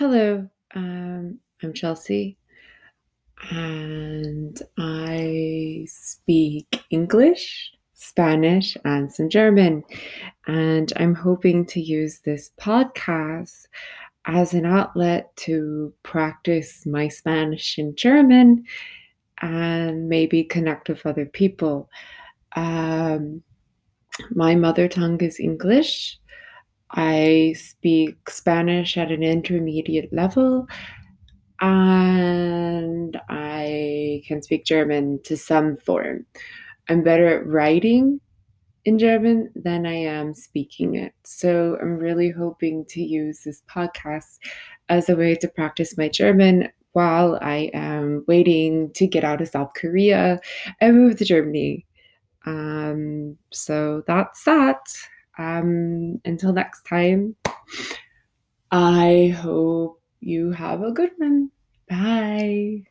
Hello, um, I'm Chelsea, and I speak English, Spanish, and some German. And I'm hoping to use this podcast as an outlet to practice my Spanish and German and maybe connect with other people. Um, my mother tongue is English. I speak Spanish at an intermediate level and I can speak German to some form. I'm better at writing in German than I am speaking it. So I'm really hoping to use this podcast as a way to practice my German while I am waiting to get out of South Korea and move to Germany. Um, so that's that. Um, until next time, I hope you have a good one. Bye.